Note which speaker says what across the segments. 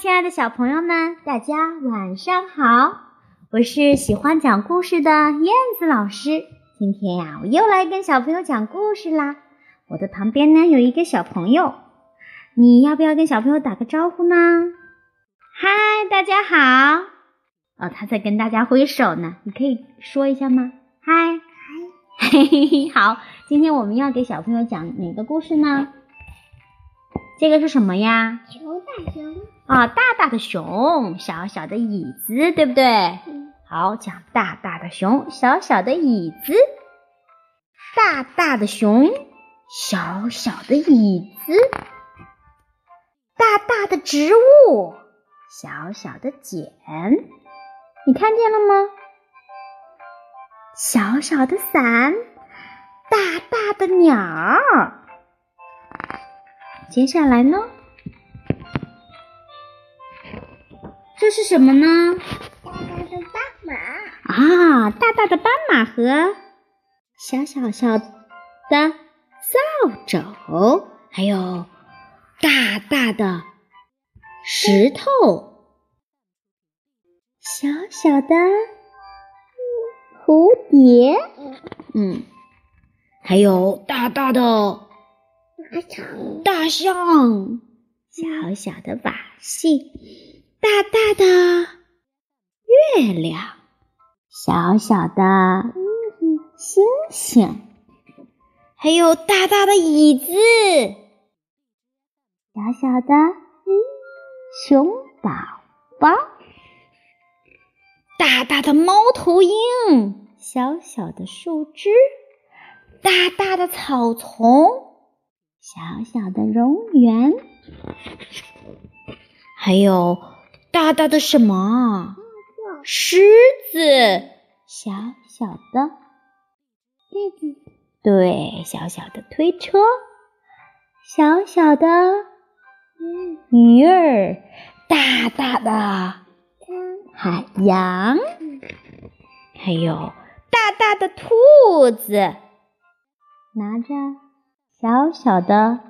Speaker 1: 亲爱的小朋友们，大家晚上好！我是喜欢讲故事的燕子老师。今天呀，我又来跟小朋友讲故事啦。我的旁边呢有一个小朋友，你要不要跟小朋友打个招呼呢？嗨，大家好！哦，他在跟大家挥手呢，你可以说一下吗？嗨，嗨，嘿嘿嘿，好。今天我们要给小朋友讲哪个故事呢？这个是什么呀？
Speaker 2: 熊大熊
Speaker 1: 啊，大大的熊，小小的椅子，对不对？
Speaker 2: 嗯，
Speaker 1: 好，讲大大的熊，小小的椅子，大大的熊，小小的椅子，大大的植物，小小的茧，你看见了吗？小小的伞，大大的鸟儿。接下来呢？这是什么呢？
Speaker 2: 大大的斑马，
Speaker 1: 啊，大大的斑马和小小小的扫帚，还有大大的石头，小小的蝴蝶，嗯，还有大大的。大象，小小的瓦器，大大的月亮，小小的星星，还有大大的椅子，小小的熊宝宝，大大的猫头鹰，小小的树枝，大大的草丛。小小的蝾螈，还有大大的什么？狮子，小小的。对，小小的。推车，小小的鱼儿，大大的。海洋，还有大大的兔子，拿着。小小的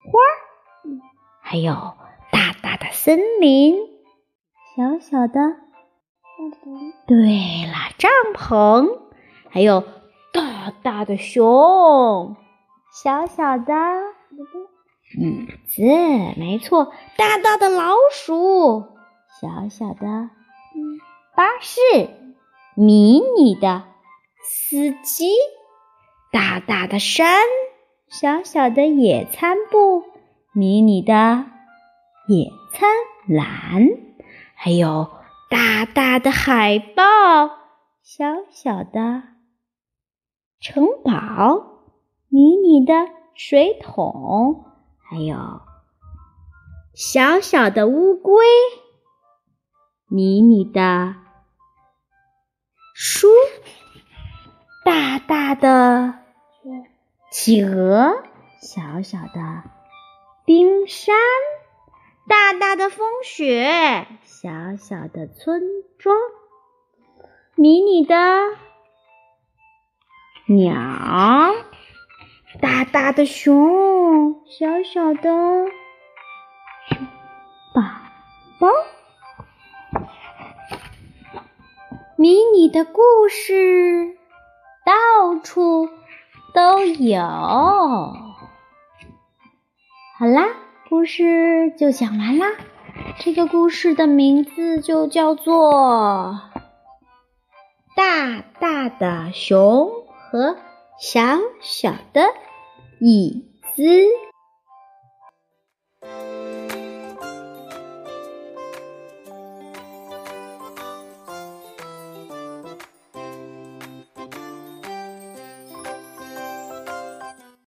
Speaker 1: 花儿，还有的森林，小小的。
Speaker 2: 帐篷，
Speaker 1: 对了，帐篷，还有大大的熊，小小的。椅子，没错，大大的老鼠，小小的。巴士，迷你的。司机。大大的山，小小的野餐布，迷你的野餐篮，还有大大的海豹，小小的城堡，迷你的水桶，还有小小的乌龟，迷你的书，大大的。企鹅，小小的冰山，大大的风雪，小小的村庄，迷你的鸟，大大的熊，小小的宝宝，迷你的故事，到处。都有。好啦，故事就讲完啦。这个故事的名字就叫做《大大的熊和小小的椅子》。